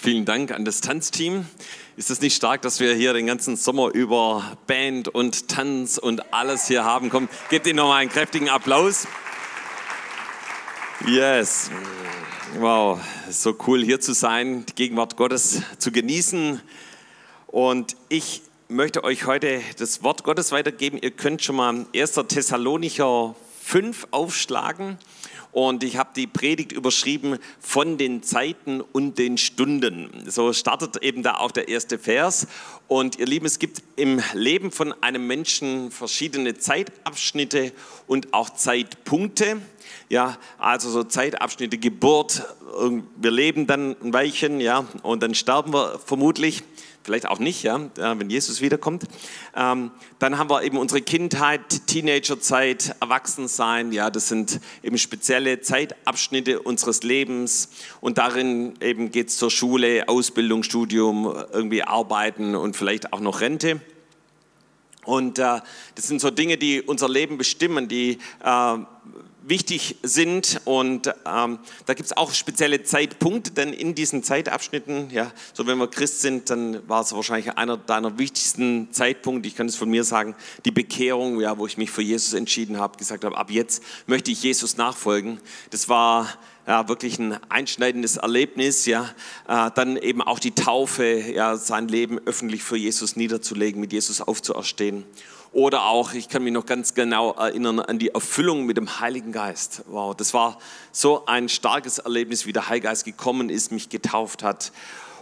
Vielen Dank an das Tanzteam. Ist es nicht stark, dass wir hier den ganzen Sommer über Band und Tanz und alles hier haben? Komm, gebt ihnen nochmal einen kräftigen Applaus. Yes. Wow, so cool hier zu sein, die Gegenwart Gottes zu genießen. Und ich möchte euch heute das Wort Gottes weitergeben. Ihr könnt schon mal 1. Thessalonicher 5 aufschlagen. Und ich habe die Predigt überschrieben von den Zeiten und den Stunden. So startet eben da auch der erste Vers. Und ihr Lieben, es gibt im Leben von einem Menschen verschiedene Zeitabschnitte und auch Zeitpunkte. Ja, also so Zeitabschnitte, Geburt, wir leben dann ein Weilchen, ja, und dann sterben wir vermutlich vielleicht auch nicht, ja, wenn Jesus wiederkommt. Ähm, dann haben wir eben unsere Kindheit, Teenagerzeit, Erwachsensein, ja, das sind eben spezielle Zeitabschnitte unseres Lebens und darin eben geht es zur Schule, Ausbildung, Studium, irgendwie Arbeiten und vielleicht auch noch Rente. Und äh, das sind so Dinge, die unser Leben bestimmen, die äh, wichtig sind. Und ähm, da gibt es auch spezielle Zeitpunkte, denn in diesen Zeitabschnitten, ja, so wenn wir Christ sind, dann war es wahrscheinlich einer deiner wichtigsten Zeitpunkte, ich kann es von mir sagen, die Bekehrung, ja, wo ich mich für Jesus entschieden habe, gesagt habe, ab jetzt möchte ich Jesus nachfolgen. Das war ja, wirklich ein einschneidendes Erlebnis, ja, äh, dann eben auch die Taufe, ja, sein Leben öffentlich für Jesus niederzulegen, mit Jesus aufzuerstehen. Oder auch, ich kann mich noch ganz genau erinnern an die Erfüllung mit dem Heiligen Geist. Wow, das war so ein starkes Erlebnis, wie der Heilige Geist gekommen ist, mich getauft hat.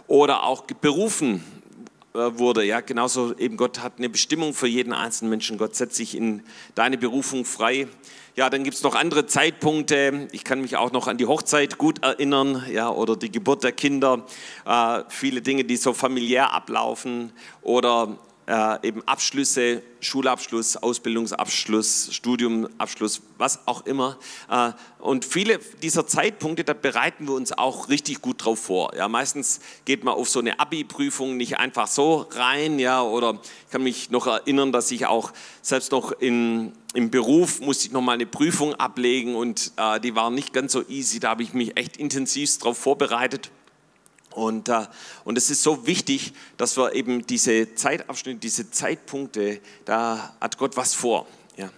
Oder auch berufen äh, wurde. Ja, genauso eben Gott hat eine Bestimmung für jeden einzelnen Menschen. Gott setzt sich in deine Berufung frei. Ja, dann gibt es noch andere Zeitpunkte. Ich kann mich auch noch an die Hochzeit gut erinnern, ja, oder die Geburt der Kinder. Äh, viele Dinge, die so familiär ablaufen. Oder äh, eben Abschlüsse, Schulabschluss, Ausbildungsabschluss, Studiumabschluss, was auch immer. Äh, und viele dieser Zeitpunkte, da bereiten wir uns auch richtig gut drauf vor. Ja, meistens geht man auf so eine Abi-Prüfung nicht einfach so rein, ja, oder ich kann mich noch erinnern, dass ich auch selbst noch in, im Beruf musste ich noch mal eine Prüfung ablegen und äh, die war nicht ganz so easy. Da habe ich mich echt intensiv darauf vorbereitet. Und, äh, und es ist so wichtig, dass wir eben diese Zeitabschnitte, diese Zeitpunkte, da hat Gott was vor. Ja.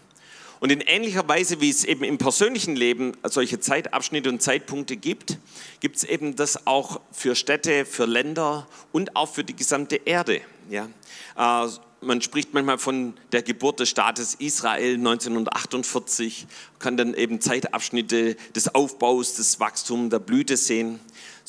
Und in ähnlicher Weise, wie es eben im persönlichen Leben solche Zeitabschnitte und Zeitpunkte gibt, gibt es eben das auch für Städte, für Länder und auch für die gesamte Erde. Ja. Äh, man spricht manchmal von der Geburt des Staates Israel 1948, kann dann eben Zeitabschnitte des Aufbaus, des Wachstums, der Blüte sehen.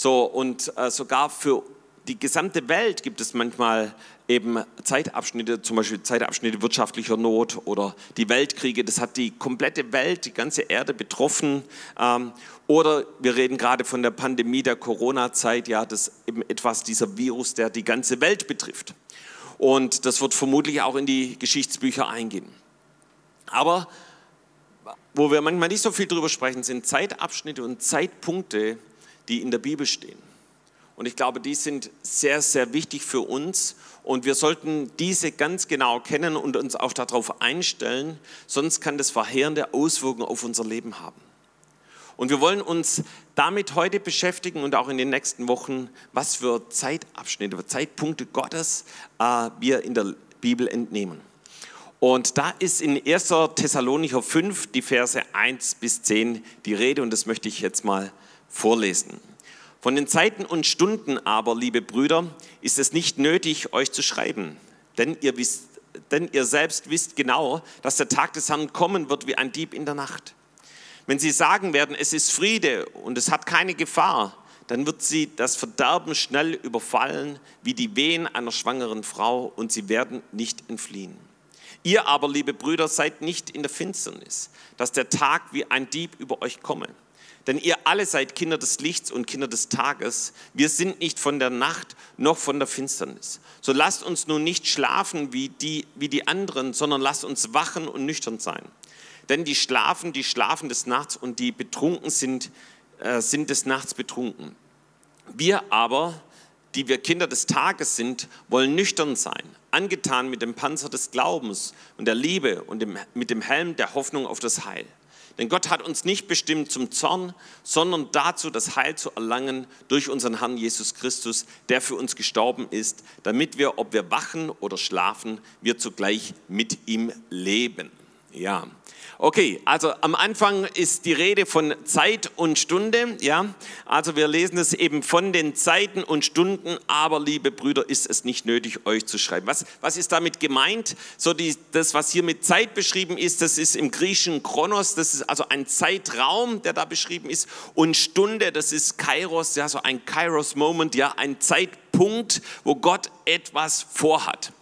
So, und äh, sogar für die gesamte Welt gibt es manchmal eben Zeitabschnitte, zum Beispiel Zeitabschnitte wirtschaftlicher Not oder die Weltkriege. Das hat die komplette Welt, die ganze Erde betroffen. Ähm, oder wir reden gerade von der Pandemie der Corona-Zeit, ja, das eben etwas dieser Virus, der die ganze Welt betrifft. Und das wird vermutlich auch in die Geschichtsbücher eingehen. Aber wo wir manchmal nicht so viel drüber sprechen, sind Zeitabschnitte und Zeitpunkte, die in der Bibel stehen. Und ich glaube, die sind sehr, sehr wichtig für uns. Und wir sollten diese ganz genau kennen und uns auch darauf einstellen, sonst kann das verheerende Auswirkungen auf unser Leben haben. Und wir wollen uns damit heute beschäftigen und auch in den nächsten Wochen, was für Zeitabschnitte, Zeitpunkte Gottes äh, wir in der Bibel entnehmen. Und da ist in 1. Thessalonicher 5 die Verse 1 bis 10 die Rede und das möchte ich jetzt mal vorlesen. Von den Zeiten und Stunden aber, liebe Brüder, ist es nicht nötig, euch zu schreiben, denn ihr, wisst, denn ihr selbst wisst genau, dass der Tag des Herrn kommen wird wie ein Dieb in der Nacht. Wenn sie sagen werden, es ist Friede und es hat keine Gefahr, dann wird sie das Verderben schnell überfallen wie die Wehen einer schwangeren Frau und sie werden nicht entfliehen. Ihr aber, liebe Brüder, seid nicht in der Finsternis, dass der Tag wie ein Dieb über euch komme. Denn ihr alle seid Kinder des Lichts und Kinder des Tages. Wir sind nicht von der Nacht noch von der Finsternis. So lasst uns nun nicht schlafen wie die, wie die anderen, sondern lasst uns wachen und nüchtern sein. Denn die schlafen, die schlafen des Nachts und die betrunken sind, äh, sind des Nachts betrunken. Wir aber, die wir Kinder des Tages sind, wollen nüchtern sein, angetan mit dem Panzer des Glaubens und der Liebe und dem, mit dem Helm der Hoffnung auf das Heil. Denn Gott hat uns nicht bestimmt zum Zorn, sondern dazu, das Heil zu erlangen durch unseren Herrn Jesus Christus, der für uns gestorben ist, damit wir, ob wir wachen oder schlafen, wir zugleich mit ihm leben. Ja, Okay, also am Anfang ist die Rede von Zeit und Stunde, ja. Also wir lesen es eben von den Zeiten und Stunden, aber liebe Brüder, ist es nicht nötig, euch zu schreiben. Was, was ist damit gemeint? So die, das, was hier mit Zeit beschrieben ist, das ist im Griechischen Chronos, das ist also ein Zeitraum, der da beschrieben ist. Und Stunde, das ist Kairos, ja, so ein Kairos-Moment, ja, ein Zeitpunkt, wo Gott etwas vorhat.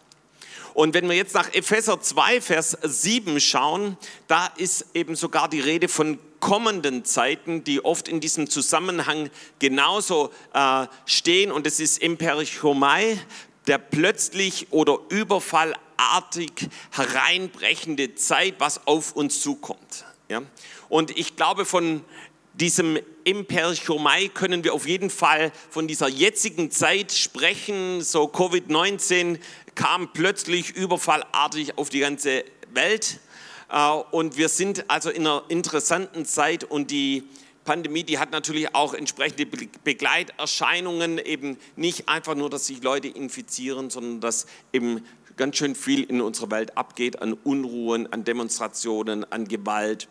Und wenn wir jetzt nach Epheser 2, Vers 7 schauen, da ist eben sogar die Rede von kommenden Zeiten, die oft in diesem Zusammenhang genauso äh, stehen. Und es ist Imperichomai, der plötzlich oder überfallartig hereinbrechende Zeit, was auf uns zukommt. Ja? Und ich glaube, von diesem Imperichomai können wir auf jeden Fall von dieser jetzigen Zeit sprechen. So Covid-19 kam plötzlich überfallartig auf die ganze Welt. Äh, und wir sind also in einer interessanten Zeit und die Pandemie, die hat natürlich auch entsprechende Begleiterscheinungen, eben nicht einfach nur, dass sich Leute infizieren, sondern dass eben ganz schön viel in unserer Welt abgeht an Unruhen, an Demonstrationen, an Gewalt,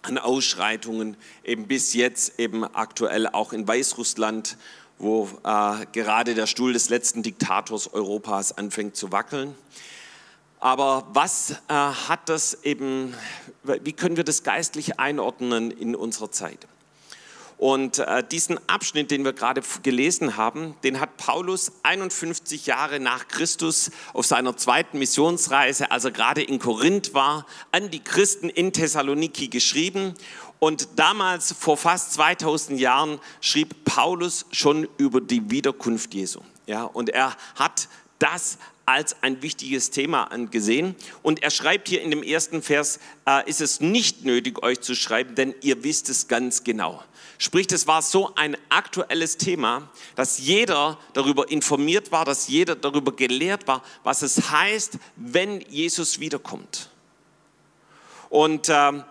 an Ausschreitungen, eben bis jetzt eben aktuell auch in Weißrussland wo äh, gerade der Stuhl des letzten Diktators Europas anfängt zu wackeln. Aber was äh, hat das eben, wie können wir das geistlich einordnen in unserer Zeit? Und äh, diesen Abschnitt, den wir gerade gelesen haben, den hat Paulus 51 Jahre nach Christus auf seiner zweiten Missionsreise, als er gerade in Korinth war, an die Christen in Thessaloniki geschrieben. Und damals, vor fast 2000 Jahren, schrieb Paulus schon über die Wiederkunft Jesu. Ja, und er hat das als ein wichtiges Thema angesehen. Und er schreibt hier in dem ersten Vers, äh, ist es nicht nötig, euch zu schreiben, denn ihr wisst es ganz genau. Sprich, es war so ein aktuelles Thema, dass jeder darüber informiert war, dass jeder darüber gelehrt war, was es heißt, wenn Jesus wiederkommt. Und ähm,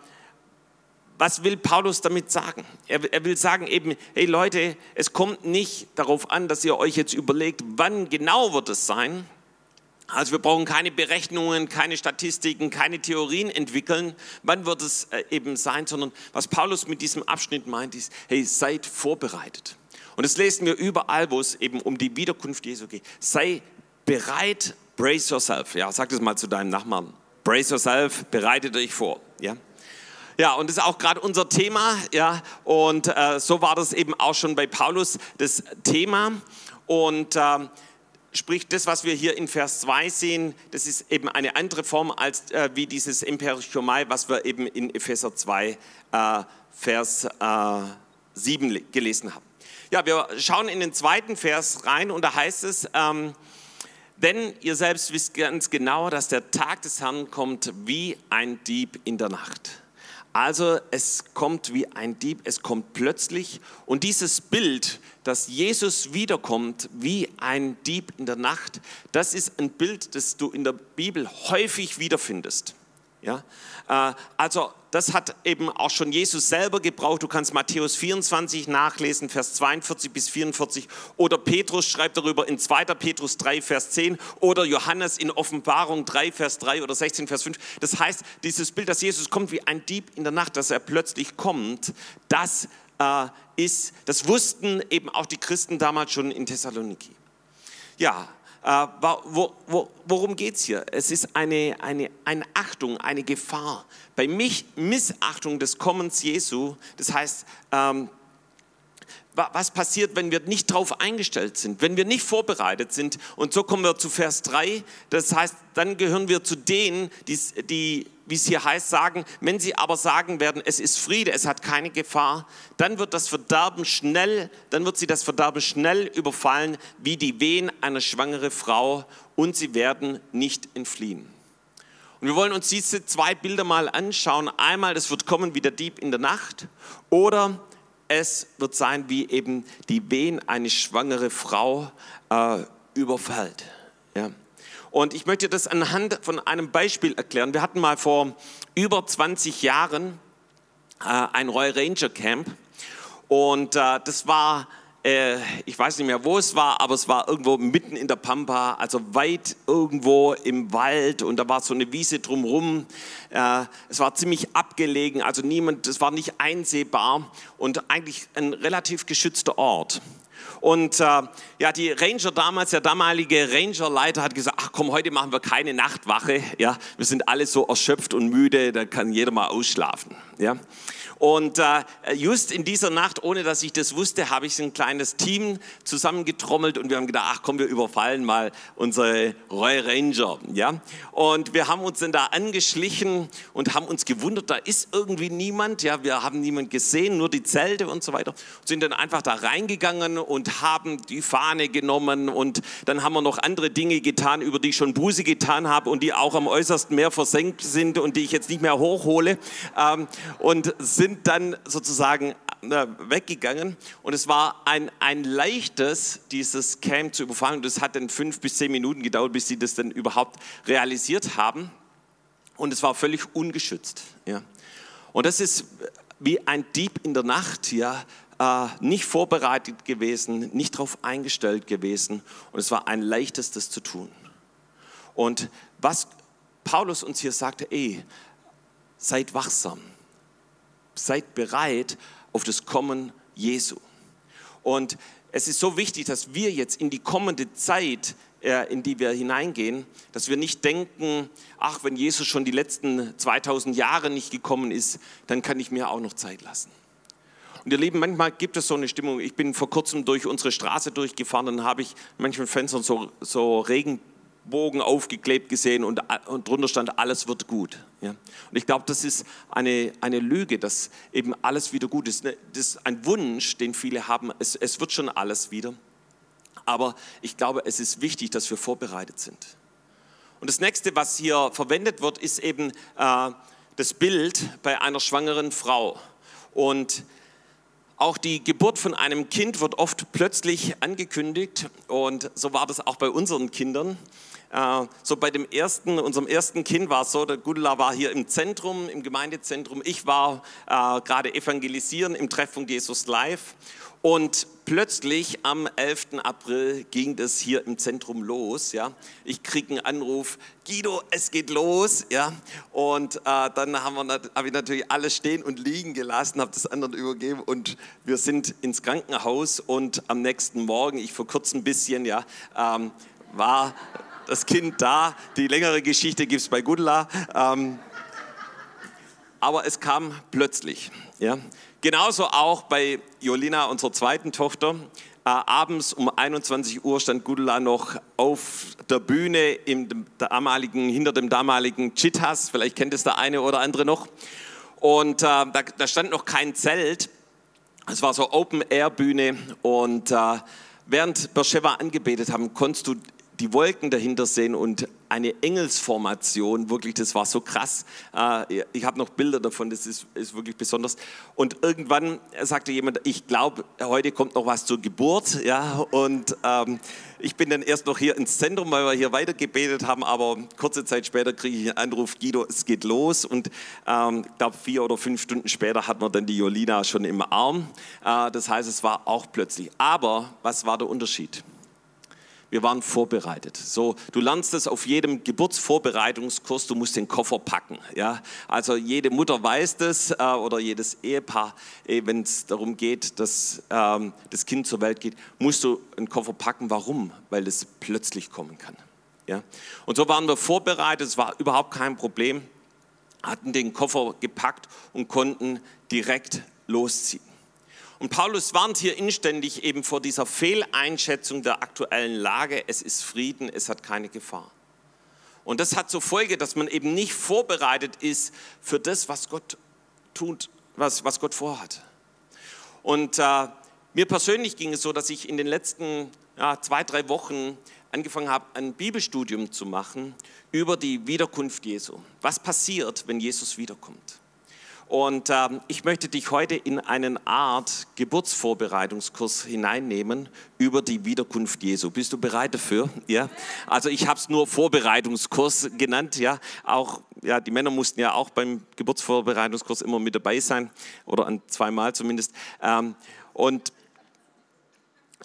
was will Paulus damit sagen? Er, er, will sagen eben, hey Leute, es kommt nicht darauf an, dass ihr euch jetzt überlegt, wann genau wird es sein. Also wir brauchen keine Berechnungen, keine Statistiken, keine Theorien entwickeln, wann wird es äh, eben sein, sondern was Paulus mit diesem Abschnitt meint, ist, hey, seid vorbereitet. Und das lesen wir überall, wo es eben um die Wiederkunft Jesu geht. Sei bereit, brace yourself. Ja, sag das mal zu deinem Nachbarn. Brace yourself, bereite dich vor. Ja. Ja, und das ist auch gerade unser Thema, ja, und äh, so war das eben auch schon bei Paulus das Thema. Und äh, sprich, das, was wir hier in Vers 2 sehen, das ist eben eine andere Form als äh, wie dieses Imperichomai, was wir eben in Epheser 2, äh, Vers 7 äh, gelesen haben. Ja, wir schauen in den zweiten Vers rein und da heißt es, ähm, denn ihr selbst wisst ganz genau, dass der Tag des Herrn kommt wie ein Dieb in der Nacht. Also es kommt wie ein Dieb, es kommt plötzlich. Und dieses Bild, dass Jesus wiederkommt wie ein Dieb in der Nacht, das ist ein Bild, das du in der Bibel häufig wiederfindest. Ja? Äh, also das hat eben auch schon Jesus selber gebraucht. Du kannst Matthäus 24 nachlesen, Vers 42 bis 44. Oder Petrus schreibt darüber in 2. Petrus 3, Vers 10. Oder Johannes in Offenbarung 3, Vers 3 oder 16, Vers 5. Das heißt, dieses Bild, dass Jesus kommt wie ein Dieb in der Nacht, dass er plötzlich kommt, das äh, ist, das wussten eben auch die Christen damals schon in Thessaloniki. Ja, äh, wo, wo, worum geht es hier? Es ist eine, eine, eine Achtung, eine Gefahr. Bei mich Missachtung des Kommens Jesu, das heißt, ähm, was passiert, wenn wir nicht darauf eingestellt sind, wenn wir nicht vorbereitet sind. Und so kommen wir zu Vers 3. Das heißt, dann gehören wir zu denen, die, die wie es hier heißt, sagen, wenn sie aber sagen werden, es ist Friede, es hat keine Gefahr, dann wird das Verderben schnell, dann wird sie das Verderben schnell überfallen, wie die Wehen einer schwangeren Frau und sie werden nicht entfliehen. Und wir wollen uns diese zwei Bilder mal anschauen. Einmal, es wird kommen wie der Dieb in der Nacht oder es wird sein, wie eben die Wehen eine schwangere Frau äh, überfällt. Ja. Und ich möchte das anhand von einem Beispiel erklären. Wir hatten mal vor über 20 Jahren äh, ein Royal Ranger Camp. Und äh, das war äh, ich weiß nicht mehr, wo es war, aber es war irgendwo mitten in der Pampa, also weit irgendwo im Wald und da war so eine Wiese drumherum. Äh, es war ziemlich abgelegen, also niemand, es war nicht einsehbar und eigentlich ein relativ geschützter Ort. Und äh, ja, die Ranger damals, der damalige Rangerleiter hat gesagt, ach komm, heute machen wir keine Nachtwache. Ja, wir sind alle so erschöpft und müde, da kann jeder mal ausschlafen. Ja. Und äh, just in dieser Nacht, ohne dass ich das wusste, habe ich ein kleines Team zusammengetrommelt und wir haben gedacht, ach komm, wir überfallen mal unsere Royal Ranger. Ja? Und wir haben uns dann da angeschlichen und haben uns gewundert, da ist irgendwie niemand. Ja? Wir haben niemand gesehen, nur die Zelte und so weiter. Sind dann einfach da reingegangen und haben die Fahne genommen und dann haben wir noch andere Dinge getan, über die ich schon Buße getan habe und die auch am äußersten Meer versenkt sind und die ich jetzt nicht mehr hochhole. Ähm, und sind sind dann sozusagen äh, weggegangen und es war ein, ein leichtes, dieses Camp zu überfallen. Und es hat dann fünf bis zehn Minuten gedauert, bis sie das dann überhaupt realisiert haben. Und es war völlig ungeschützt. Ja. Und das ist wie ein Dieb in der Nacht, ja, äh, nicht vorbereitet gewesen, nicht darauf eingestellt gewesen. Und es war ein leichtes, das zu tun. Und was Paulus uns hier sagte, ey, seid wachsam seid bereit auf das Kommen Jesu. Und es ist so wichtig, dass wir jetzt in die kommende Zeit, äh, in die wir hineingehen, dass wir nicht denken, ach, wenn Jesus schon die letzten 2000 Jahre nicht gekommen ist, dann kann ich mir auch noch Zeit lassen. Und ihr Lieben, manchmal gibt es so eine Stimmung. Ich bin vor kurzem durch unsere Straße durchgefahren, dann habe ich manchmal Fenstern so, so Regen Bogen aufgeklebt gesehen und, und drunter stand, alles wird gut. Ja? Und ich glaube, das ist eine, eine Lüge, dass eben alles wieder gut ist. Ne, das ist ein Wunsch, den viele haben, es, es wird schon alles wieder. Aber ich glaube, es ist wichtig, dass wir vorbereitet sind. Und das nächste, was hier verwendet wird, ist eben äh, das Bild bei einer schwangeren Frau. Und auch die Geburt von einem Kind wird oft plötzlich angekündigt und so war das auch bei unseren Kindern. Äh, so bei dem ersten, unserem ersten Kind war es so, der Gudula war hier im Zentrum, im Gemeindezentrum. Ich war äh, gerade evangelisieren im Treffpunkt Jesus Live. Und plötzlich am 11. April ging das hier im Zentrum los. Ja. Ich kriege einen Anruf, Guido, es geht los. Ja. Und äh, dann haben wir, habe ich natürlich alles stehen und liegen gelassen, habe das anderen übergeben und wir sind ins Krankenhaus. Und am nächsten Morgen, ich verkürze ein bisschen, ja, ähm, war das Kind da. Die längere Geschichte gibt es bei Gudla. Ähm, aber es kam plötzlich. Ja. Genauso auch bei Jolina, unserer zweiten Tochter. Äh, abends um 21 Uhr stand Gudula noch auf der Bühne im damaligen, hinter dem damaligen Chithas. Vielleicht kennt es der eine oder andere noch. Und äh, da, da, stand noch kein Zelt. Es war so Open-Air-Bühne. Und äh, während Bersheva angebetet haben, konntest du die Wolken dahinter sehen und eine Engelsformation, wirklich, das war so krass. Äh, ich habe noch Bilder davon, das ist, ist, wirklich besonders. Und irgendwann sagte jemand, ich glaube, heute kommt noch was zur Geburt. Ja? Und ähm, ich bin dann erst noch hier ins Zentrum, weil wir hier weiter gebetet haben, aber kurze Zeit später kriege ich einen Anruf, Guido, es geht los. Und ähm, ich glaube, vier oder fünf Stunden später hat man dann die Jolina schon im Arm. Äh, das heißt, es war auch plötzlich. Aber was war der Unterschied? Wir waren vorbereitet. So, du lernst es auf jedem Geburtsvorbereitungskurs, du musst den Koffer packen. Ja? Also jede Mutter weiß das äh, oder jedes Ehepaar, eh, wenn es darum geht, dass ähm, das Kind zur Welt geht, musst du einen Koffer packen. Warum? Weil es plötzlich kommen kann. Ja? Und so waren wir vorbereitet, es war überhaupt kein Problem, hatten den Koffer gepackt und konnten direkt losziehen. Und Paulus warnt hier inständig eben vor dieser Fehleinschätzung der aktuellen Lage. Es ist Frieden, es hat keine Gefahr. Und das hat zur Folge, dass man eben nicht vorbereitet ist für das, was Gott tut, was, was Gott vorhat. Und äh, mir persönlich ging es so, dass ich in den letzten ja, zwei, drei Wochen angefangen habe, ein Bibelstudium zu machen über die Wiederkunft Jesu. Was passiert, wenn Jesus wiederkommt? Und ähm, ich möchte dich heute in einen Art Geburtsvorbereitungskurs hineinnehmen über die Wiederkunft Jesu. Bist du bereit dafür? Ja. Also ich habe es nur Vorbereitungskurs genannt. Ja. Auch ja, die Männer mussten ja auch beim Geburtsvorbereitungskurs immer mit dabei sein oder an zweimal zumindest. Ähm, und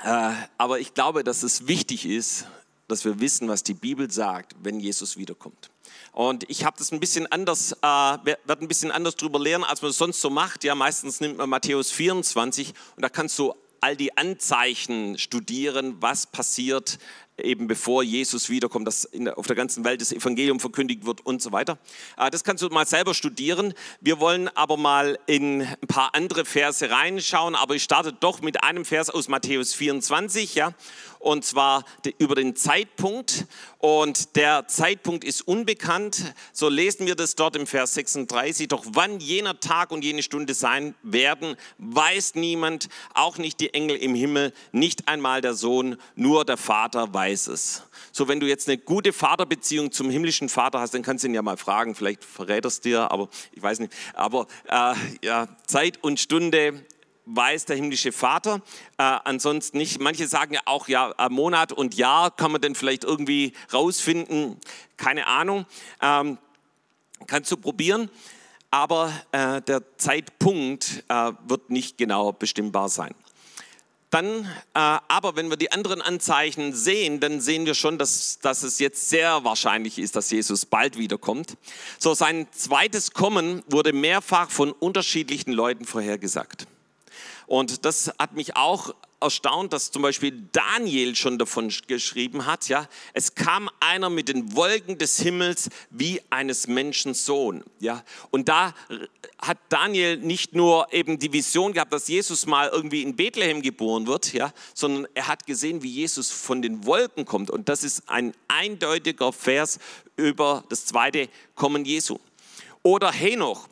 äh, aber ich glaube, dass es wichtig ist, dass wir wissen, was die Bibel sagt, wenn Jesus wiederkommt. Und ich habe das ein bisschen anders, äh, werde ein bisschen anders drüber lernen, als man es sonst so macht. Ja, meistens nimmt man Matthäus 24 und da kannst du all die Anzeichen studieren, was passiert eben bevor Jesus wiederkommt, dass auf der ganzen Welt das Evangelium verkündigt wird und so weiter. Äh, das kannst du mal selber studieren. Wir wollen aber mal in ein paar andere Verse reinschauen, aber ich starte doch mit einem Vers aus Matthäus 24, ja und zwar über den Zeitpunkt. Und der Zeitpunkt ist unbekannt. So lesen wir das dort im Vers 36. Doch wann jener Tag und jene Stunde sein werden, weiß niemand, auch nicht die Engel im Himmel, nicht einmal der Sohn, nur der Vater weiß es. So, wenn du jetzt eine gute Vaterbeziehung zum himmlischen Vater hast, dann kannst du ihn ja mal fragen. Vielleicht verrät er es dir, aber ich weiß nicht. Aber äh, ja, Zeit und Stunde weiß der himmlische Vater. Äh, ansonsten nicht. Manche sagen ja auch, ja, Monat und Jahr kann man denn vielleicht irgendwie rausfinden. Keine Ahnung. Ähm, kannst du probieren. Aber äh, der Zeitpunkt äh, wird nicht genau bestimmbar sein. Dann, äh, aber wenn wir die anderen Anzeichen sehen, dann sehen wir schon, dass, dass es jetzt sehr wahrscheinlich ist, dass Jesus bald wiederkommt. So, sein zweites Kommen wurde mehrfach von unterschiedlichen Leuten vorhergesagt. Und das hat mich auch erstaunt, dass zum Beispiel Daniel schon davon geschrieben hat, ja, es kam einer mit den Wolken des Himmels wie eines Menschen Sohn, ja. Und da hat Daniel nicht nur eben die Vision gehabt, dass Jesus mal irgendwie in Bethlehem geboren wird, ja, sondern er hat gesehen, wie Jesus von den Wolken kommt. Und das ist ein eindeutiger Vers über das zweite Kommen Jesu. Oder Henoch,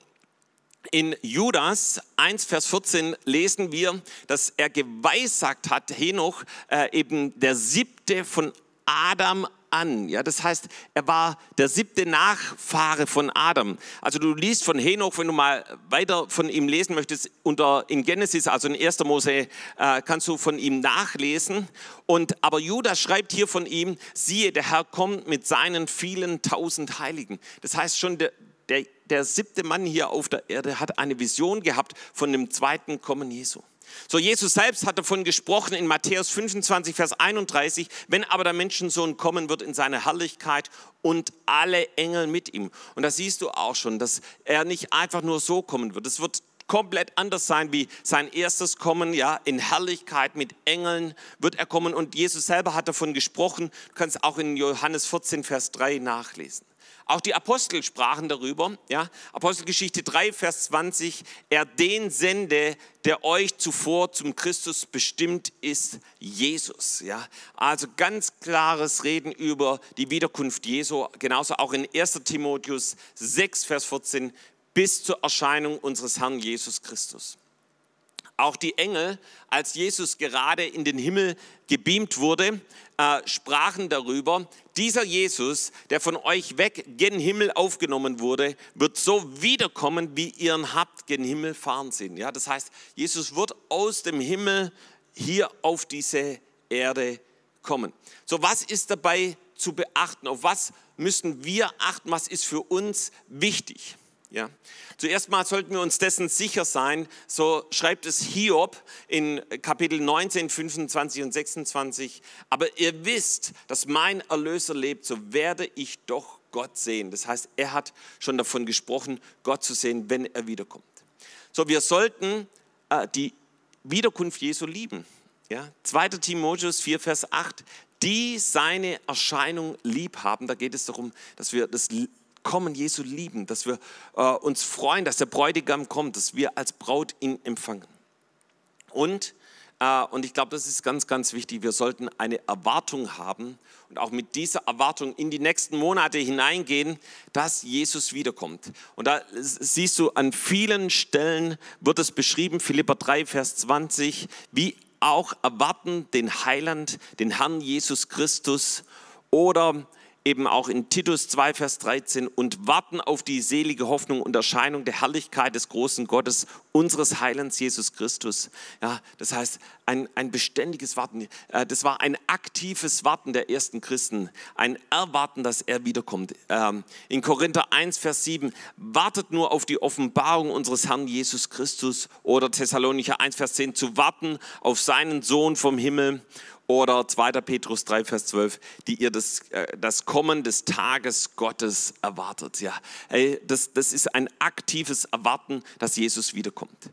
in Judas 1, Vers 14 lesen wir, dass er geweissagt hat, Henoch, äh, eben der siebte von Adam an. Ja, das heißt, er war der siebte Nachfahre von Adam. Also du liest von Henoch, wenn du mal weiter von ihm lesen möchtest, unter, in Genesis, also in 1. Mose, äh, kannst du von ihm nachlesen. Und, aber Judas schreibt hier von ihm, siehe, der Herr kommt mit seinen vielen tausend Heiligen. Das heißt schon, der, der, der siebte Mann hier auf der Erde hat eine Vision gehabt von dem zweiten Kommen Jesu. So, Jesus selbst hat davon gesprochen in Matthäus 25, Vers 31, wenn aber der Menschensohn kommen wird in seine Herrlichkeit und alle Engel mit ihm. Und da siehst du auch schon, dass er nicht einfach nur so kommen wird. Es wird komplett anders sein wie sein erstes Kommen, ja, in Herrlichkeit mit Engeln wird er kommen. Und Jesus selber hat davon gesprochen. Du kannst auch in Johannes 14, Vers 3 nachlesen. Auch die Apostel sprachen darüber. Ja? Apostelgeschichte 3, Vers 20. Er den sende, der euch zuvor zum Christus bestimmt ist, Jesus. Ja? Also ganz klares Reden über die Wiederkunft Jesu. Genauso auch in 1 Timotheus 6, Vers 14 bis zur Erscheinung unseres Herrn Jesus Christus. Auch die Engel, als Jesus gerade in den Himmel gebeamt wurde, äh, sprachen darüber, dieser Jesus, der von euch weg gen Himmel aufgenommen wurde, wird so wiederkommen, wie ihr ihn habt gen Himmel fahren sehen. Ja, das heißt, Jesus wird aus dem Himmel hier auf diese Erde kommen. So, was ist dabei zu beachten? Auf was müssen wir achten? Was ist für uns wichtig? Ja. Zuerst mal sollten wir uns dessen sicher sein, so schreibt es Hiob in Kapitel 19, 25 und 26, aber ihr wisst, dass mein Erlöser lebt, so werde ich doch Gott sehen. Das heißt, er hat schon davon gesprochen, Gott zu sehen, wenn er wiederkommt. So, wir sollten äh, die Wiederkunft Jesu lieben. Ja? 2. Timotheus 4, Vers 8, die seine Erscheinung lieb haben. Da geht es darum, dass wir das Kommen Jesu lieben, dass wir äh, uns freuen, dass der Bräutigam kommt, dass wir als Braut ihn empfangen. Und, äh, und ich glaube, das ist ganz, ganz wichtig, wir sollten eine Erwartung haben und auch mit dieser Erwartung in die nächsten Monate hineingehen, dass Jesus wiederkommt. Und da siehst du, an vielen Stellen wird es beschrieben, Philippa 3, Vers 20, wie auch erwarten den Heiland, den Herrn Jesus Christus oder eben auch in Titus 2, Vers 13 und warten auf die selige Hoffnung und Erscheinung der Herrlichkeit des großen Gottes, unseres Heilands Jesus Christus. Ja, das heißt, ein, ein beständiges Warten. Äh, das war ein aktives Warten der ersten Christen, ein Erwarten, dass er wiederkommt. Ähm, in Korinther 1, Vers 7, wartet nur auf die Offenbarung unseres Herrn Jesus Christus oder Thessalonicher 1, Vers 10, zu warten auf seinen Sohn vom Himmel oder 2. Petrus 3, Vers 12, die ihr das, äh, das Kommen des Tages Gottes erwartet. Ja, das, das ist ein aktives Erwarten, dass Jesus wiederkommt.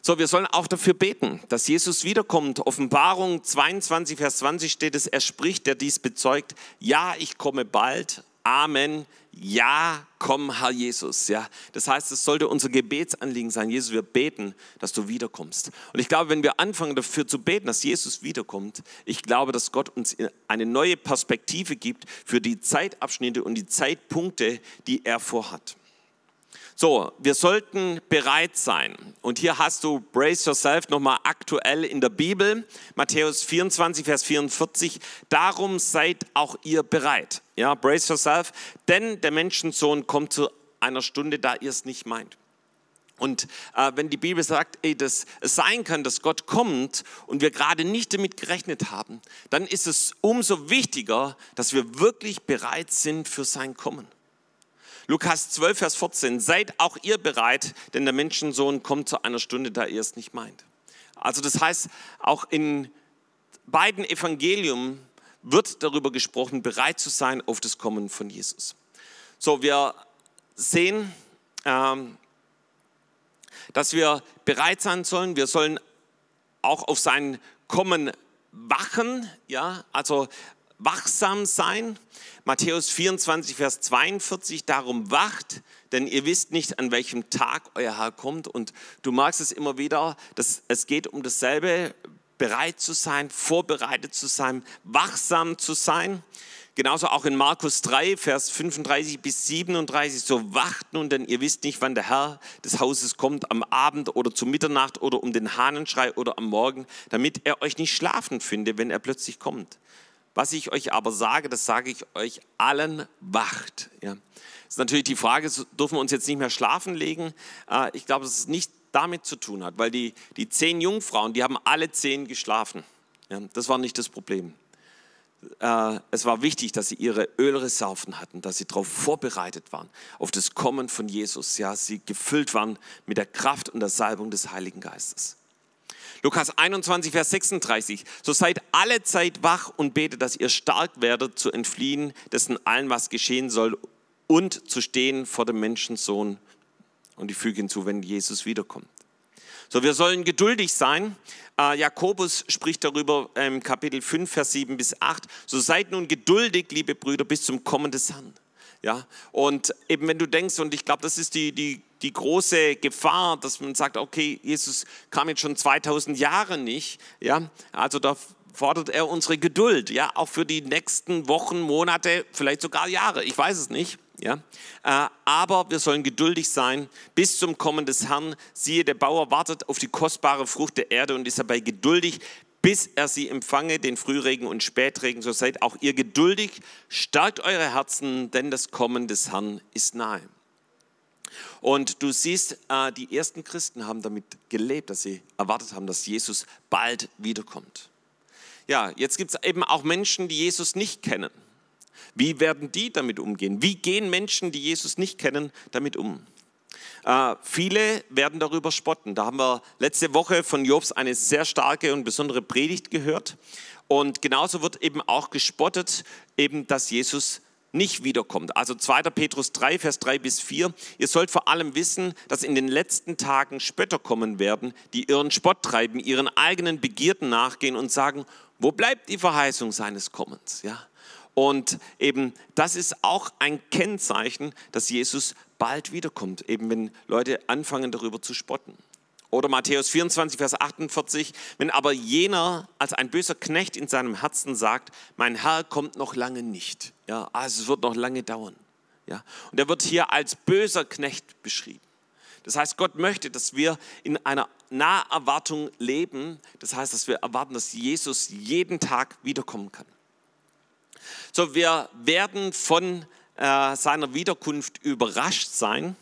So, wir sollen auch dafür beten, dass Jesus wiederkommt. Offenbarung 22, Vers 20 steht es, er spricht, der dies bezeugt, ja, ich komme bald. Amen ja, komm, Herr Jesus. Ja, das heißt, es sollte unser Gebetsanliegen sein. Jesus, wir beten, dass du wiederkommst. Und ich glaube, wenn wir anfangen dafür zu beten, dass Jesus wiederkommt, ich glaube, dass Gott uns eine neue Perspektive gibt für die Zeitabschnitte und die Zeitpunkte, die er vorhat. So, wir sollten bereit sein. Und hier hast du Brace Yourself nochmal aktuell in der Bibel, Matthäus 24, Vers 44. Darum seid auch ihr bereit. Ja, brace yourself, denn der Menschensohn kommt zu einer Stunde, da ihr es nicht meint. Und äh, wenn die Bibel sagt, ey, dass es sein kann, dass Gott kommt und wir gerade nicht damit gerechnet haben, dann ist es umso wichtiger, dass wir wirklich bereit sind für sein Kommen. Lukas 12, Vers 14, seid auch ihr bereit, denn der Menschensohn kommt zu einer Stunde, da ihr es nicht meint. Also das heißt, auch in beiden Evangelium wird darüber gesprochen, bereit zu sein auf das Kommen von Jesus. So, wir sehen, ähm, dass wir bereit sein sollen. Wir sollen auch auf sein Kommen wachen, ja, also wachsam sein. Matthäus 24, Vers 42, darum wacht, denn ihr wisst nicht, an welchem Tag euer Herr kommt. Und du magst es immer wieder, dass es geht um dasselbe, bereit zu sein, vorbereitet zu sein, wachsam zu sein. Genauso auch in Markus 3, Vers 35 bis 37, so wacht nun, denn ihr wisst nicht, wann der Herr des Hauses kommt, am Abend oder zu Mitternacht oder um den Hahnenschrei oder am Morgen, damit er euch nicht schlafen finde, wenn er plötzlich kommt. Was ich euch aber sage, das sage ich euch allen, wacht. Ja. Das ist natürlich die Frage, dürfen wir uns jetzt nicht mehr schlafen legen? Äh, ich glaube, dass es nicht damit zu tun hat, weil die, die zehn Jungfrauen, die haben alle zehn geschlafen. Ja, das war nicht das Problem. Äh, es war wichtig, dass sie ihre Ölreserven hatten, dass sie darauf vorbereitet waren, auf das Kommen von Jesus. Ja, sie gefüllt waren mit der Kraft und der Salbung des Heiligen Geistes. Lukas 21, Vers 36. So seid alle Zeit wach und betet, dass ihr stark werdet, zu entfliehen, dessen allen, was geschehen soll, und zu stehen vor dem Menschensohn. Und ich füge hinzu, wenn Jesus wiederkommt. So, wir sollen geduldig sein. Äh, Jakobus spricht darüber im Kapitel 5, Vers 7 bis 8. So seid nun geduldig, liebe Brüder, bis zum Kommen des Herrn. Ja, und eben wenn du denkst, und ich glaube, das ist die, die die große Gefahr, dass man sagt, okay, Jesus kam jetzt schon 2000 Jahre nicht, ja, also da fordert er unsere Geduld, ja, auch für die nächsten Wochen, Monate, vielleicht sogar Jahre, ich weiß es nicht, ja, äh, aber wir sollen geduldig sein bis zum Kommen des Herrn. Siehe, der Bauer wartet auf die kostbare Frucht der Erde und ist dabei geduldig, bis er sie empfange, den Frühregen und Spätregen. So seid auch ihr geduldig, stärkt eure Herzen, denn das Kommen des Herrn ist nahe. Und du siehst, äh, die ersten Christen haben damit gelebt, dass sie erwartet haben, dass Jesus bald wiederkommt. Ja, jetzt gibt es eben auch Menschen, die Jesus nicht kennen. Wie werden die damit umgehen? Wie gehen Menschen, die Jesus nicht kennen, damit um? Äh, viele werden darüber spotten. Da haben wir letzte Woche von Jobs eine sehr starke und besondere Predigt gehört. Und genauso wird eben auch gespottet, eben, dass Jesus nicht wiederkommt. Also 2. Petrus 3, Vers 3 bis 4. Ihr sollt vor allem wissen, dass in den letzten Tagen Spötter kommen werden, die ihren Spott treiben, ihren eigenen Begierden nachgehen und sagen, wo bleibt die Verheißung seines Kommens? Ja? Und eben das ist auch ein Kennzeichen, dass Jesus bald wiederkommt, eben wenn Leute anfangen darüber zu spotten. Oder Matthäus 24, Vers 48, wenn aber jener als ein böser Knecht in seinem Herzen sagt, mein Herr kommt noch lange nicht. Ja, also es wird noch lange dauern. Ja, und er wird hier als böser Knecht beschrieben. Das heißt, Gott möchte, dass wir in einer Naherwartung leben. Das heißt, dass wir erwarten, dass Jesus jeden Tag wiederkommen kann. So, wir werden von äh, seiner Wiederkunft überrascht sein.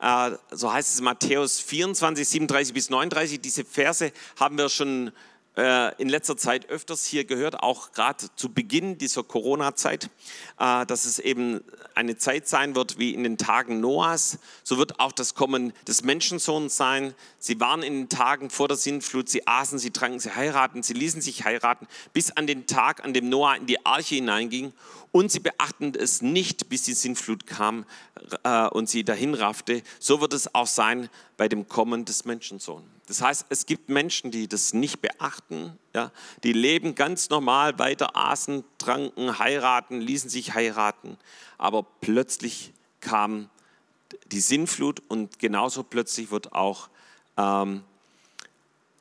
Äh, so heißt es in Matthäus 24, 37 bis 39. Diese Verse haben wir schon äh, in letzter Zeit öfters hier gehört, auch gerade zu Beginn dieser Corona-Zeit, dass es eben eine Zeit sein wird wie in den Tagen Noahs. So wird auch das Kommen des Menschensohns sein. Sie waren in den Tagen vor der Sintflut, sie aßen, sie tranken, sie heiraten, sie ließen sich heiraten, bis an den Tag, an dem Noah in die Arche hineinging. Und sie beachten es nicht, bis die Sintflut kam äh, und sie dahin raffte. So wird es auch sein bei dem Kommen des Menschensohns. Das heißt, es gibt Menschen, die das nicht beachten, ja, die leben ganz normal weiter, aßen, tranken, heiraten, ließen sich heiraten, aber plötzlich kam die Sinnflut und genauso plötzlich wird auch ähm,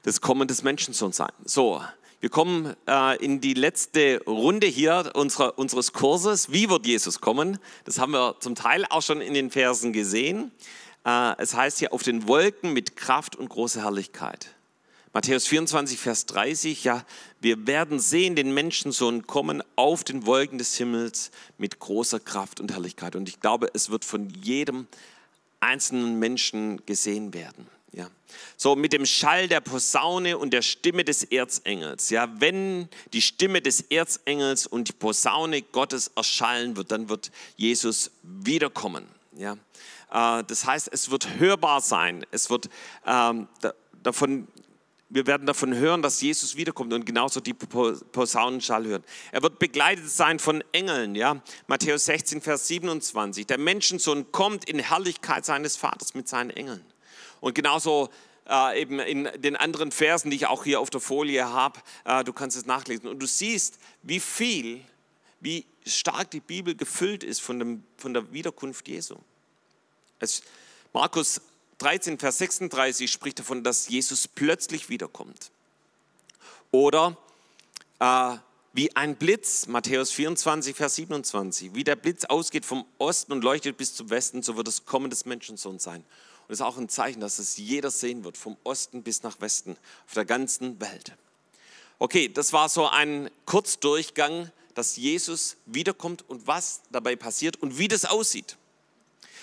das Kommen des Menschensohns sein. So, wir kommen äh, in die letzte Runde hier unserer, unseres Kurses. Wie wird Jesus kommen? Das haben wir zum Teil auch schon in den Versen gesehen. Äh, es heißt hier auf den Wolken mit Kraft und großer Herrlichkeit. Matthäus 24, Vers 30, ja, wir werden sehen den Menschensohn kommen auf den Wolken des Himmels mit großer Kraft und Herrlichkeit. Und ich glaube, es wird von jedem einzelnen Menschen gesehen werden. Ja. So mit dem Schall der Posaune und der Stimme des Erzengels. Ja, wenn die Stimme des Erzengels und die Posaune Gottes erschallen wird, dann wird Jesus wiederkommen. Ja. Äh, das heißt, es wird hörbar sein. Es wird ähm, davon, wir werden davon hören, dass Jesus wiederkommt und genauso die Posaunenschall hören. Er wird begleitet sein von Engeln. Ja? Matthäus 16, Vers 27. Der Menschensohn kommt in Herrlichkeit seines Vaters mit seinen Engeln. Und genauso äh, eben in den anderen Versen, die ich auch hier auf der Folie habe, äh, du kannst es nachlesen. Und du siehst, wie viel, wie stark die Bibel gefüllt ist von, dem, von der Wiederkunft Jesu. Es, Markus 13, Vers 36 spricht davon, dass Jesus plötzlich wiederkommt. Oder äh, wie ein Blitz, Matthäus 24, Vers 27, wie der Blitz ausgeht vom Osten und leuchtet bis zum Westen, so wird das Kommen des Menschensohns sein. Und das ist auch ein Zeichen, dass es jeder sehen wird, vom Osten bis nach Westen, auf der ganzen Welt. Okay, das war so ein Kurzdurchgang, dass Jesus wiederkommt und was dabei passiert und wie das aussieht.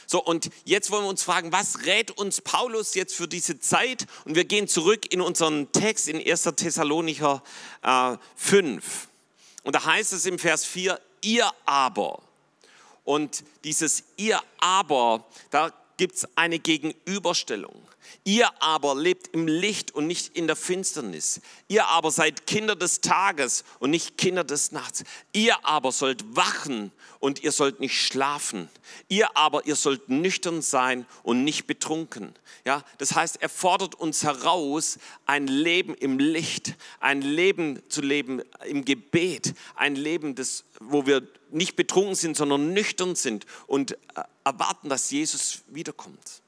So, und jetzt wollen wir uns fragen, was rät uns Paulus jetzt für diese Zeit? Und wir gehen zurück in unseren Text in 1. Thessalonicher äh, 5. Und da heißt es im Vers 4, ihr aber. Und dieses ihr aber, da gibt es eine Gegenüberstellung. Ihr aber lebt im Licht und nicht in der Finsternis. Ihr aber seid Kinder des Tages und nicht Kinder des Nachts. Ihr aber sollt wachen und ihr sollt nicht schlafen. Ihr aber, ihr sollt nüchtern sein und nicht betrunken. Ja, das heißt, er fordert uns heraus, ein Leben im Licht, ein Leben zu leben im Gebet, ein Leben, das, wo wir nicht betrunken sind, sondern nüchtern sind und äh, erwarten, dass Jesus wiederkommt.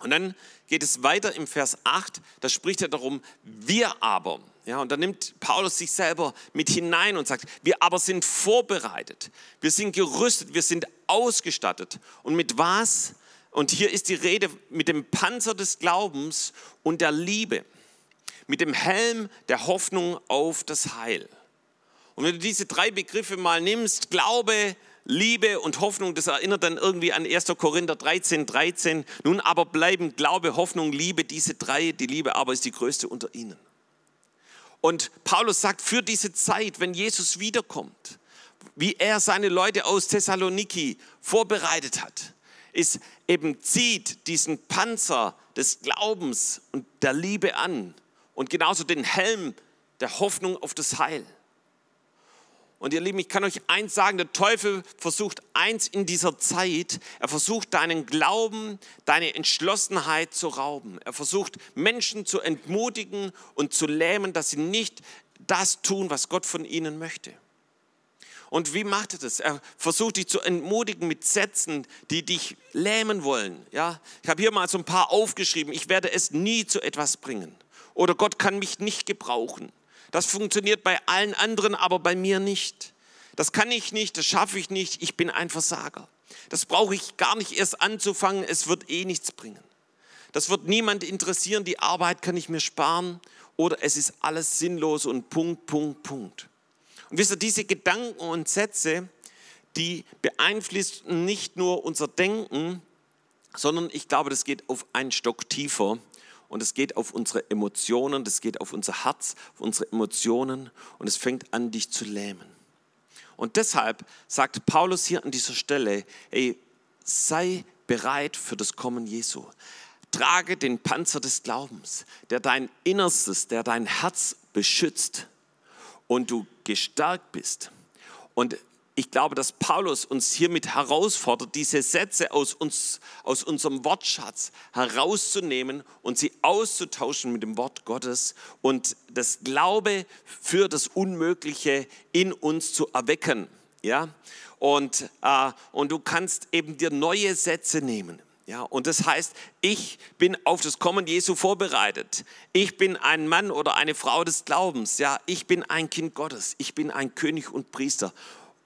Und dann geht es weiter im Vers 8, da spricht er darum, wir aber. Ja, und da nimmt Paulus sich selber mit hinein und sagt, wir aber sind vorbereitet, wir sind gerüstet, wir sind ausgestattet. Und mit was? Und hier ist die Rede mit dem Panzer des Glaubens und der Liebe, mit dem Helm der Hoffnung auf das Heil. Und wenn du diese drei Begriffe mal nimmst, Glaube, Liebe und Hoffnung, das erinnert dann irgendwie an 1. Korinther 13, 13. Nun aber bleiben Glaube, Hoffnung, Liebe, diese drei. Die Liebe aber ist die größte unter ihnen. Und Paulus sagt, für diese Zeit, wenn Jesus wiederkommt, wie er seine Leute aus Thessaloniki vorbereitet hat, ist eben zieht diesen Panzer des Glaubens und der Liebe an und genauso den Helm der Hoffnung auf das Heil. Und ihr Lieben, ich kann euch eins sagen, der Teufel versucht eins in dieser Zeit, er versucht deinen Glauben, deine Entschlossenheit zu rauben. Er versucht Menschen zu entmutigen und zu lähmen, dass sie nicht das tun, was Gott von ihnen möchte. Und wie macht er das? Er versucht dich zu entmutigen mit Sätzen, die dich lähmen wollen. Ja, ich habe hier mal so ein paar aufgeschrieben. Ich werde es nie zu etwas bringen. Oder Gott kann mich nicht gebrauchen. Das funktioniert bei allen anderen, aber bei mir nicht. Das kann ich nicht, das schaffe ich nicht, ich bin ein Versager. Das brauche ich gar nicht erst anzufangen, es wird eh nichts bringen. Das wird niemand interessieren, die Arbeit kann ich mir sparen oder es ist alles sinnlos und Punkt, Punkt, Punkt. Und wisst ihr, diese Gedanken und Sätze, die beeinflussen nicht nur unser Denken, sondern ich glaube, das geht auf einen Stock tiefer und es geht auf unsere Emotionen, das geht auf unser Herz, auf unsere Emotionen und es fängt an, dich zu lähmen. Und deshalb sagt Paulus hier an dieser Stelle, ey, sei bereit für das Kommen Jesu. Trage den Panzer des Glaubens, der dein Innerstes, der dein Herz beschützt und du gestärkt bist. Und ich glaube, dass Paulus uns hiermit herausfordert, diese Sätze aus, uns, aus unserem Wortschatz herauszunehmen und sie auszutauschen mit dem Wort Gottes und das Glaube für das Unmögliche in uns zu erwecken. Ja? Und, äh, und du kannst eben dir neue Sätze nehmen. Ja, und das heißt, ich bin auf das Kommen Jesu vorbereitet. Ich bin ein Mann oder eine Frau des Glaubens. Ja, ich bin ein Kind Gottes. Ich bin ein König und Priester.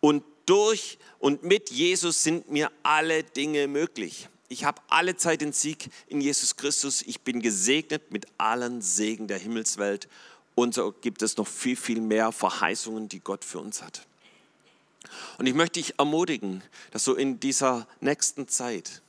Und durch und mit Jesus sind mir alle Dinge möglich. Ich habe alle Zeit den Sieg in Jesus Christus. Ich bin gesegnet mit allen Segen der Himmelswelt. Und so gibt es noch viel, viel mehr Verheißungen, die Gott für uns hat. Und ich möchte dich ermutigen, dass du in dieser nächsten Zeit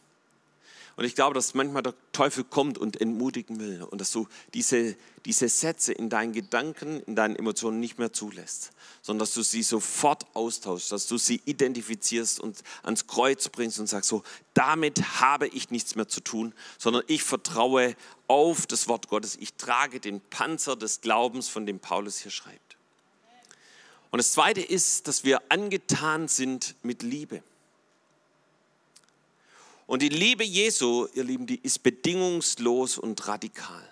und ich glaube, dass manchmal der Teufel kommt und entmutigen will und dass du diese, diese Sätze in deinen Gedanken, in deinen Emotionen nicht mehr zulässt, sondern dass du sie sofort austauschst, dass du sie identifizierst und ans Kreuz bringst und sagst so, damit habe ich nichts mehr zu tun, sondern ich vertraue auf das Wort Gottes. Ich trage den Panzer des Glaubens, von dem Paulus hier schreibt. Und das Zweite ist, dass wir angetan sind mit Liebe. Und die Liebe Jesu, ihr Lieben, die ist bedingungslos und radikal.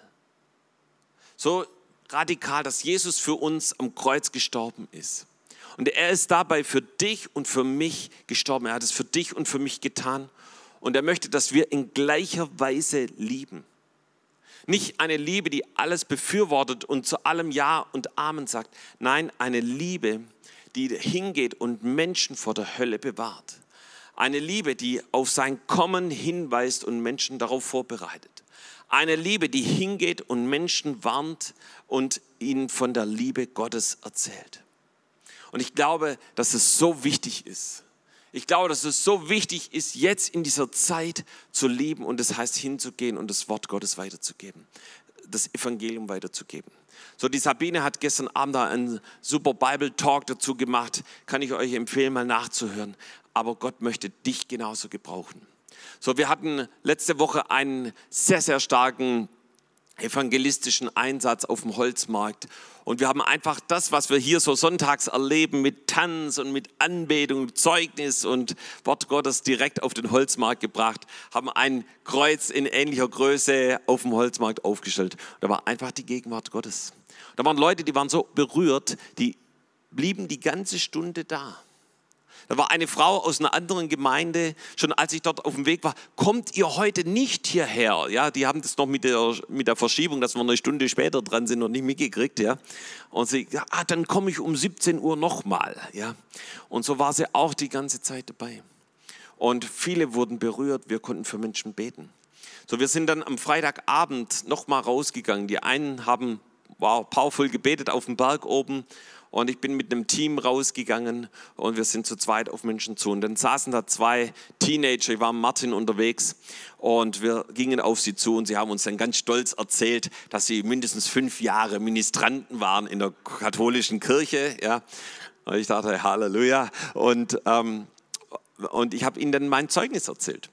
So radikal, dass Jesus für uns am Kreuz gestorben ist. Und er ist dabei für dich und für mich gestorben. Er hat es für dich und für mich getan. Und er möchte, dass wir in gleicher Weise lieben. Nicht eine Liebe, die alles befürwortet und zu allem Ja und Amen sagt. Nein, eine Liebe, die hingeht und Menschen vor der Hölle bewahrt. Eine Liebe, die auf sein Kommen hinweist und Menschen darauf vorbereitet. Eine Liebe, die hingeht und Menschen warnt und ihnen von der Liebe Gottes erzählt. Und ich glaube, dass es so wichtig ist. Ich glaube, dass es so wichtig ist, jetzt in dieser Zeit zu leben und das heißt hinzugehen und das Wort Gottes weiterzugeben, das Evangelium weiterzugeben. So, die Sabine hat gestern Abend da einen super Bible Talk dazu gemacht. Kann ich euch empfehlen, mal nachzuhören aber Gott möchte dich genauso gebrauchen. So, wir hatten letzte Woche einen sehr, sehr starken evangelistischen Einsatz auf dem Holzmarkt. Und wir haben einfach das, was wir hier so sonntags erleben, mit Tanz und mit Anbetung, Zeugnis und Wort Gottes direkt auf den Holzmarkt gebracht, haben ein Kreuz in ähnlicher Größe auf dem Holzmarkt aufgestellt. Da war einfach die Gegenwart Gottes. Da waren Leute, die waren so berührt, die blieben die ganze Stunde da. Da war eine Frau aus einer anderen Gemeinde, schon als ich dort auf dem Weg war, kommt ihr heute nicht hierher? Ja, die haben das noch mit der, mit der Verschiebung, dass wir eine Stunde später dran sind, noch nicht mitgekriegt. Ja. Und sie, ja, ah, dann komme ich um 17 Uhr nochmal. Ja. Und so war sie auch die ganze Zeit dabei. Und viele wurden berührt, wir konnten für Menschen beten. So, wir sind dann am Freitagabend nochmal rausgegangen. Die einen haben wow, powerful gebetet auf dem Berg oben und ich bin mit einem Team rausgegangen und wir sind zu zweit auf Menschen zu. Und dann saßen da zwei Teenager, ich war mit Martin unterwegs und wir gingen auf sie zu und sie haben uns dann ganz stolz erzählt, dass sie mindestens fünf Jahre Ministranten waren in der katholischen Kirche. Ja. Und ich dachte, Halleluja. Und, ähm, und ich habe ihnen dann mein Zeugnis erzählt,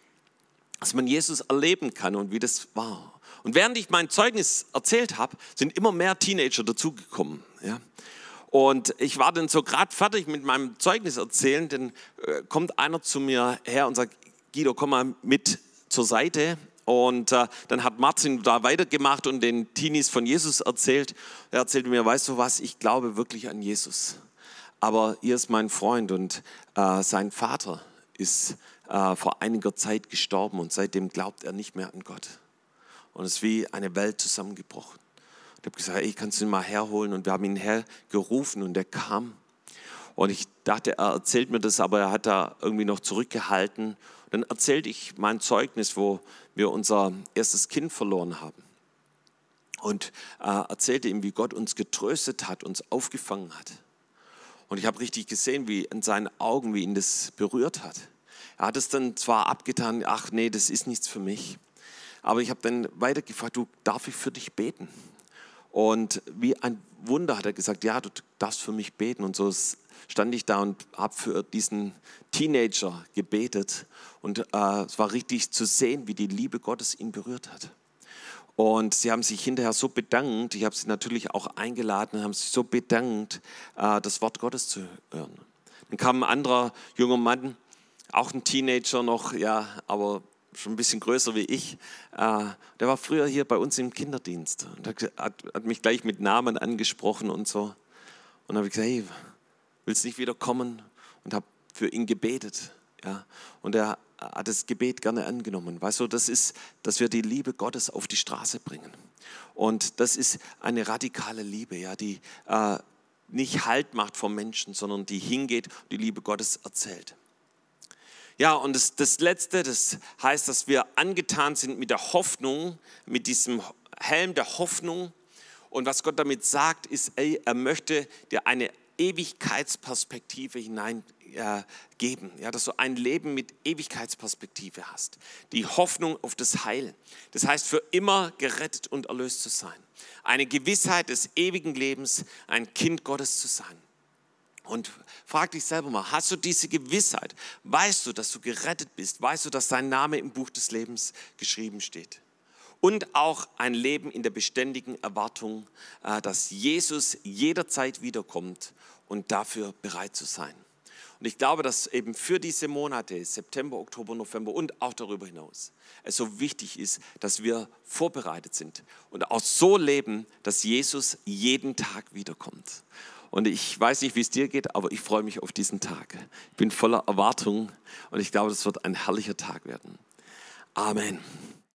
dass man Jesus erleben kann und wie das war. Und während ich mein Zeugnis erzählt habe, sind immer mehr Teenager dazugekommen. Ja. Und ich war dann so gerade fertig mit meinem Zeugnis erzählen, dann äh, kommt einer zu mir her und sagt, Guido, komm mal mit zur Seite. Und äh, dann hat Martin da weitergemacht und den Teenies von Jesus erzählt. Er erzählte mir, weißt du was, ich glaube wirklich an Jesus. Aber ihr ist mein Freund und äh, sein Vater ist äh, vor einiger Zeit gestorben und seitdem glaubt er nicht mehr an Gott. Und es ist wie eine Welt zusammengebrochen. Ich habe gesagt, ich kann ihn mal herholen und wir haben ihn hergerufen und er kam. Und ich dachte, er erzählt mir das, aber er hat da irgendwie noch zurückgehalten. dann erzählte ich mein Zeugnis, wo wir unser erstes Kind verloren haben. Und äh, erzählte ihm, wie Gott uns getröstet hat, uns aufgefangen hat. Und ich habe richtig gesehen, wie in seinen Augen, wie ihn das berührt hat. Er hat es dann zwar abgetan, ach nee, das ist nichts für mich. Aber ich habe dann weiter gefragt, du, darf ich für dich beten? Und wie ein Wunder hat er gesagt, ja, du darfst für mich beten. Und so stand ich da und habe für diesen Teenager gebetet. Und äh, es war richtig zu sehen, wie die Liebe Gottes ihn berührt hat. Und sie haben sich hinterher so bedankt, ich habe sie natürlich auch eingeladen, haben sich so bedankt, äh, das Wort Gottes zu hören. Dann kam ein anderer junger Mann, auch ein Teenager noch, ja, aber schon ein bisschen größer wie ich. Äh, der war früher hier bei uns im Kinderdienst und hat, hat mich gleich mit Namen angesprochen und so. Und habe ich gesagt, hey, willst du nicht wieder kommen? Und habe für ihn gebetet. Ja. Und er hat das Gebet gerne angenommen. Weißt du, das ist, dass wir die Liebe Gottes auf die Straße bringen. Und das ist eine radikale Liebe, ja, die äh, nicht Halt macht vom Menschen, sondern die hingeht und die Liebe Gottes erzählt. Ja, und das, das Letzte, das heißt, dass wir angetan sind mit der Hoffnung, mit diesem Helm der Hoffnung. Und was Gott damit sagt, ist, ey, er möchte dir eine Ewigkeitsperspektive hineingeben, ja, dass du ein Leben mit Ewigkeitsperspektive hast. Die Hoffnung auf das Heil. Das heißt, für immer gerettet und erlöst zu sein. Eine Gewissheit des ewigen Lebens, ein Kind Gottes zu sein. Und frag dich selber mal, hast du diese Gewissheit? Weißt du, dass du gerettet bist? Weißt du, dass dein Name im Buch des Lebens geschrieben steht? Und auch ein Leben in der beständigen Erwartung, äh, dass Jesus jederzeit wiederkommt und dafür bereit zu sein. Und ich glaube, dass eben für diese Monate, September, Oktober, November und auch darüber hinaus, es so wichtig ist, dass wir vorbereitet sind und auch so leben, dass Jesus jeden Tag wiederkommt. Und ich weiß nicht, wie es dir geht, aber ich freue mich auf diesen Tag. Ich bin voller Erwartung und ich glaube, das wird ein herrlicher Tag werden. Amen.